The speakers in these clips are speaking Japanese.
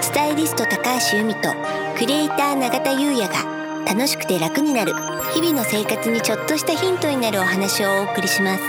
スタイリスト高橋由美とクリエイター永田優也が楽しくて楽になる日々の生活にちょっとしたヒントになるお話をお送りします。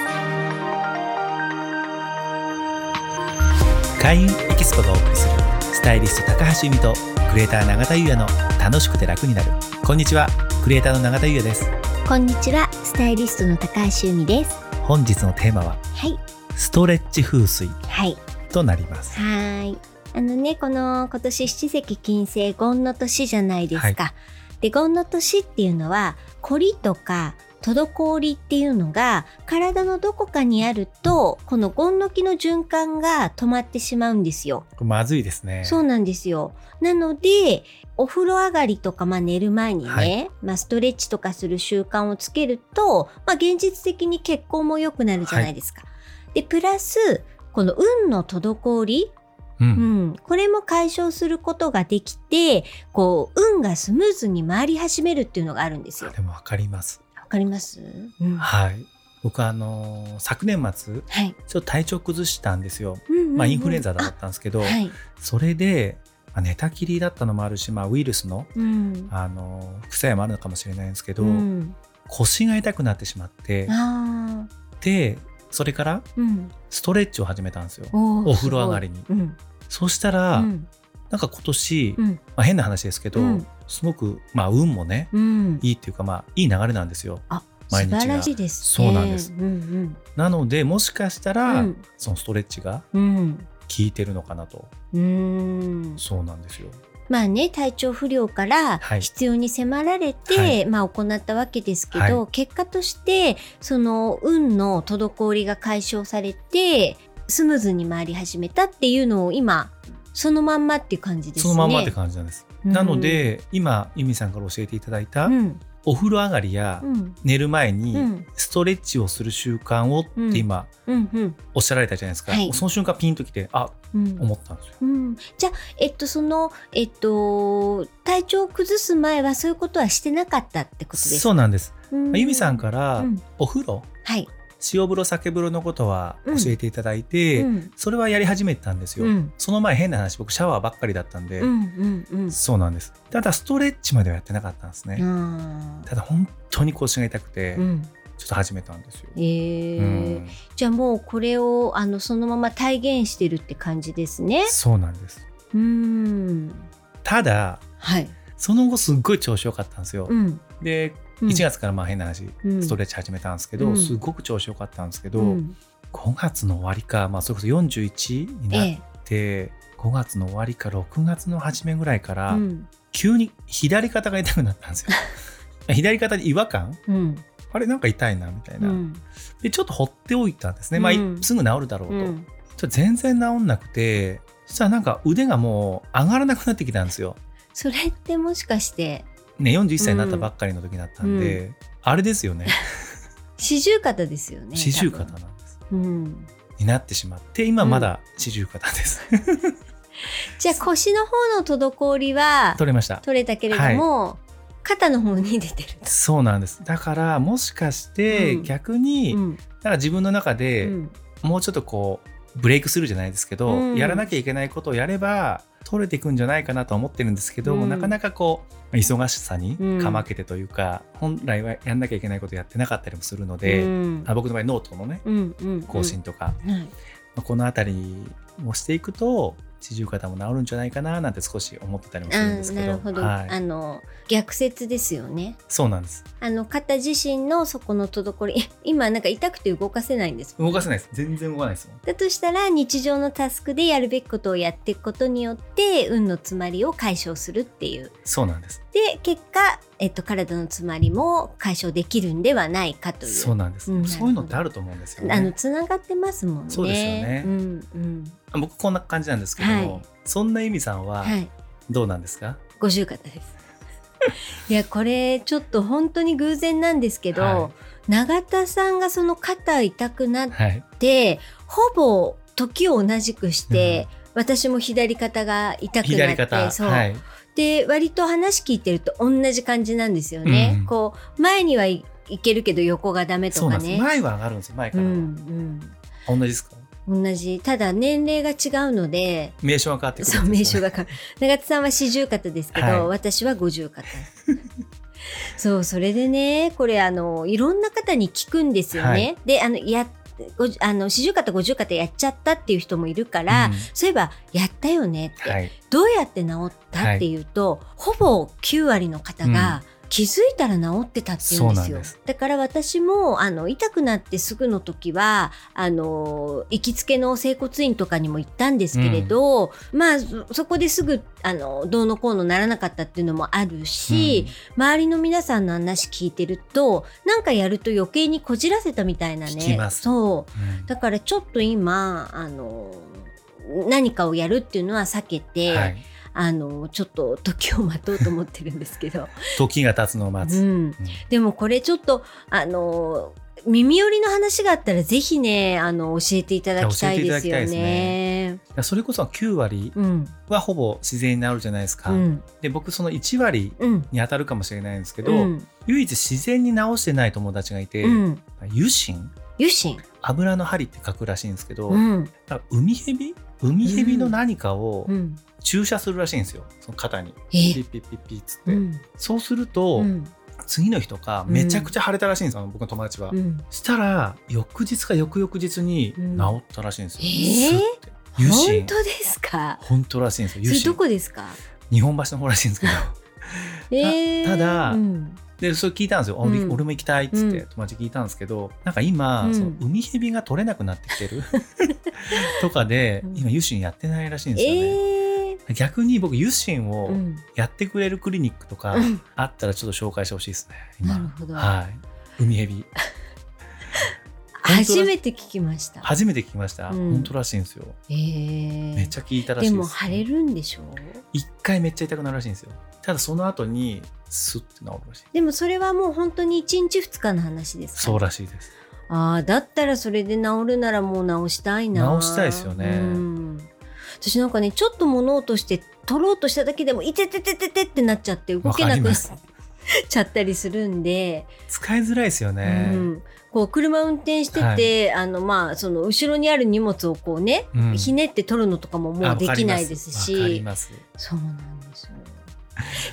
開運エキスポがお送りするスタイリスト高橋由美とクリエイター永田優也の楽しくて楽になる。こんにちはクリエイターの永田優也です。こんにちはスタイリストの高橋由美です。本日のテーマははい。ストレッチ風水。はいとなります。はい。あのねこの今年七石金星権の年じゃないですか、で権の年っていうのは凝りとか滞りっていうのが体のどこかにあるとこの権の木の循環が止まってしまうんですよ。まずいですね。そうなんですよ。なのでお風呂上がりとか、まあ、寝る前にね、はい。まあ、ストレッチとかする習慣をつけると、まあ、現実的に血行も良くなるじゃないですか。でプラスこの運の滞り、ううんん、これも解消することができてこう運がスムーズに回り始めるっていうのがあるんですよ。でもわかりますわかります、うん、はい僕あのー昨年末はい。ちょっと体調崩したんですよ、うんうんうんまあインフルエンザだったんですけど、はい。それで、まあ、寝たきりだったのもあるし、まあ、ウイルスの、うん。あのー副作用もあるのかもしれないんですけど、うん、腰が痛くなってしまってああ。でそれからうん。ストレッチを始めたんですよお風呂上がりにうん。そしたら、うん。なんか今年、うん。まあ、変な話ですけど、うんすごく、まあ、運もねうん。いいっていうか、まあ、いい流れなんですよあ、毎日が素晴らしいです、そうなんですうんなのでもしかしたら、うんそのストレッチがうん。うん。効いてるのかなとうん。そうなんですよまあね体調不良からはい。必要に迫られて、はい。まあ行ったわけですけど、は結果としてその運の滞りが解消されてスムーズに回り始めたっていうのを今そのまんまっていう感じですね。そのまんまって感じなんです、うん。なので今由美さんから教えていただいた、うんお風呂上がりやうん。寝る前うにん。ストレッチをする習慣をって今おっしゃられたじゃないですか、はい。その瞬間ピンときてあうん。思ったんですよ。うん、じゃあ、えっと、その、えっと、体調を崩す前はそういうことはしてなかったってことですか？そうなんです、うん。由美さんからうん。お風呂はい。塩風呂酒風呂のことは教えていただいて、うん。それはやり始めたんですよ、うん。その前変な話僕シャワーばっかりだったんで、うんうんうん。そうなんです。ただストレッチまではやってなかったんですね、ただ本当に腰が痛くて、うん。ちょっと始めたんですよ、えー。うん。じゃあもうこれをあのそのまま体現してるって感じですね。そうなんです。うん。ただはい。その後すっごい調子良かったんですよ、うん。でうん1月からまあ変な話、うん。ストレッチ始めたんですけど、うん。すごく調子良かったんですけど、うん。5月の終わりか、まあ、それこそ41になっえて、5月の終わりか6月の初めぐらいかえ。ら、うん。急に左肩が痛くなったんですよ。左肩に違和感？うん。あれなんか痛いなみたいな、うん。でちょっと放っておいたんですね、まあうんすぐ治るだろうと、と全然治んなくてそしたらなんか腕がもう上がらなくなってきたんですよ。それってもしかしてね41歳になったばっかりの時だったんで、あれですよね。四十肩ですよね。四十肩なんです。うん。になってしまって今まだ四十肩です、じゃあ腰の方の滞りは取れました。取れたけれども、肩の方に出てる。そうなんです。だからもしかしてうん。逆に、うん。なんか自分の中で、うん。もうちょっとこうブレイクするじゃないですけど、うん。やらなきゃいけないことをやれば取れていくんじゃないかなとは思ってるんですけど、うん。なかなかこう忙しさにうん。かまけてというか、本来はやんなきゃいけないことやってなかったりもするので、うん。あ僕の場合ノートのねうんうん更新とか、うんはい。まあこの辺りをしていくと四十肩も治るんじゃないかななんて少し思ってたりもするんですけど。なるほど、はい、あの逆説ですよね。そうなんです。あの肩自身のそこの滞りえ 今なんか痛くて動かせないんですもん動かせないです。全然動かないですもん。だとしたら日常のタスクでやるべきことをやっていくことによって運の詰まりを解消するっていう。そうなんです。で結果、えっと、体の詰まりも解消できるんではないかという。そうなんです、うん。そういうのってあると思うんですよね。あのつながってますもんね。そうですよね。うんうん僕こんな感じなんですけども、はい。そんな意味さんははい。どうなんですか、五十肩です。いやこれちょっと本当に偶然なんですけど、は永田さんがその肩痛くなっはい、てほぼ時を同じくして、私も左肩が痛くなって左肩そう、はい、で割と話聞いてると同じ感じなんですよね、うん。こう前にはいいけるけど横がダメとかね。前は上がるんですよ前かうんうん。同じですか？同じ。ただ年齢が違うので名称が変わってくるそう名称がが変わる。長津さんは四十肩ですけど、はい。私は五十肩。そうそれでねこれあのいろんな方に聞くんですよね、はい。であのやごあの四十肩五十肩やっちゃったっていう人もいるから、うん。そういえばやったよねって、はい。どうやって治ったっていうと、ほぼ9割の方が気づいたら治ってたっていうんですよ。だから私もあの痛くなってすぐの時はあの行きつけの整骨院とかにも行ったんですけれど、まあそそこですぐあのどうのこうのならなかったっていうのもあるし、周りの皆さんの話聞いてるとなんかやると余計にこじらせたみたいなね。そう。うん。だからちょっと今あの何かをやるっていうのは避けて、はい、あのちょっと時を待とうと思ってるんですけど、時が経つのを待つ、うん、うん。でもこれちょっとあの耳寄りの話があったらぜひねあの教えていただきたいですよ教えていただきたいですね。それこそ9割うん。はほぼ自然になるじゃないですか、うん。で僕その1割うん。に当たるかもしれないんですけど、うん。唯一自然に治してない友達がいて、うん。油心？油心？油の針って書くらしいんですけど、うん。海蛇海蛇の何かをうん。注射するらしいんですよ。その肩に。え？ピッピッピッピッつって、うん。そうすると、うん。次の日とかめちゃくちゃ腫れたらしいんですよ、僕の友達は、うん。したら翌日か翌々日にうん。治ったらしいんですよ、えー？スッて。油本心当ですか？本当らしいんですよ。それどこですか？日本橋の方らしいんですけど。えー。ただうんでそれ聞いたんですよ、俺うん。俺も行きたいっつってうん。友達聞いたんですけどなんか今、うん。その海蛇が取れなくなってきてる？とかでうん。今油心やってないらしいんですよね、えー。逆に僕油心をうん。やってくれるクリニックとかうん。あったらちょっと紹介してほしいですね今。なるほど。はい。海蛇初めて聞きました。初めて聞きました、うん。本当らしいんですよ。えー。めっちゃ聞いたらしいです。でも腫れるんでしょ？う一回めっちゃ痛くなるらしいんですよ。ただその後にスッて治るらしい。でもそれはもう本当に1日2日の話ですか？そうらしいです。ああだったらそれで治るならもう治したいな。治したいですよね。うん。私なんかねちょっと物落として取ろうとしただけでもいてててててってなっちゃって動けなくなっ ちゃったりするんで、使いづらいですよね、うん、こう車運転してて、あのまあその後ろにある荷物をこうね、うん。ひねって取るのとかももあうできないですし。ます。そうなんですよ。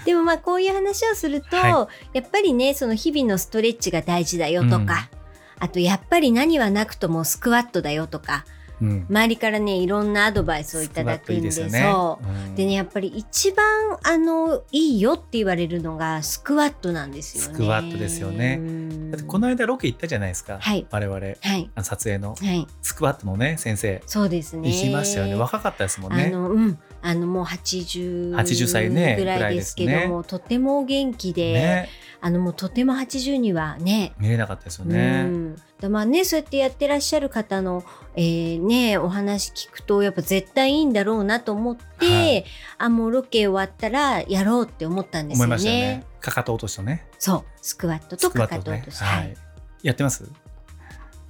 でもまあこういう話をすると、はやっぱりねその日々のストレッチが大事だよとか、あとやっぱり何はなくともスクワットだよとかうん。周りからねいろんなアドバイスをいただくんででう。うん。でねやっぱり一番あのいいよって言われるのがスクワットなんですよね。スクワットですよね。うん。だってこの間ロケ行ったじゃないですか、はい。我々。はい。あの撮影の。はい。スクワットのね先生。そうですね。行きましたよね。若かったですもんあねのうんあのもう80 80歳ねぐらいですけども、とてもお元気で、ね。あのもうとても80にはね見れなかったですようね、ん、だまあねそうやってやってらっしゃる方の、えーねお話聞くとやっぱ絶対いいんだろうなと思って、はい。あもうロケ終わったらやろうって思ったんですよね。ね。かかと落としとね。そう。スクワットとかかと落とし、はい。やってます？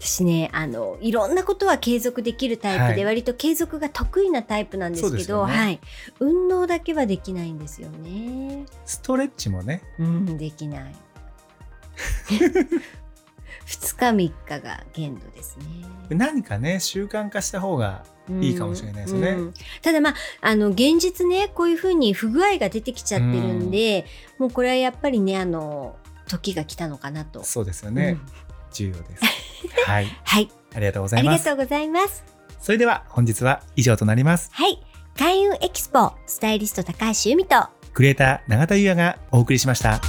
私ねあのいろんなことは継続できるタイプで、はい。割と継続が得意なタイプなんですけどよね。はい、運動だけはできないんですよね。ストレッチもね。うんできない。2日3日が限度ですね。何かね習慣化した方がいいかもしれないですね。うんただまああの現実ねこういうふうに不具合が出てきちゃってるんで、もうこれはやっぱりねあの時が来たのかなと。そうですよね、うん。重要ですはい。はい。ありがとうござあいます。りがとうございます。それでは本日は以上となります。はい。開運エキスポスタイリスト高橋由美とクリエイター永田優也がお送りしました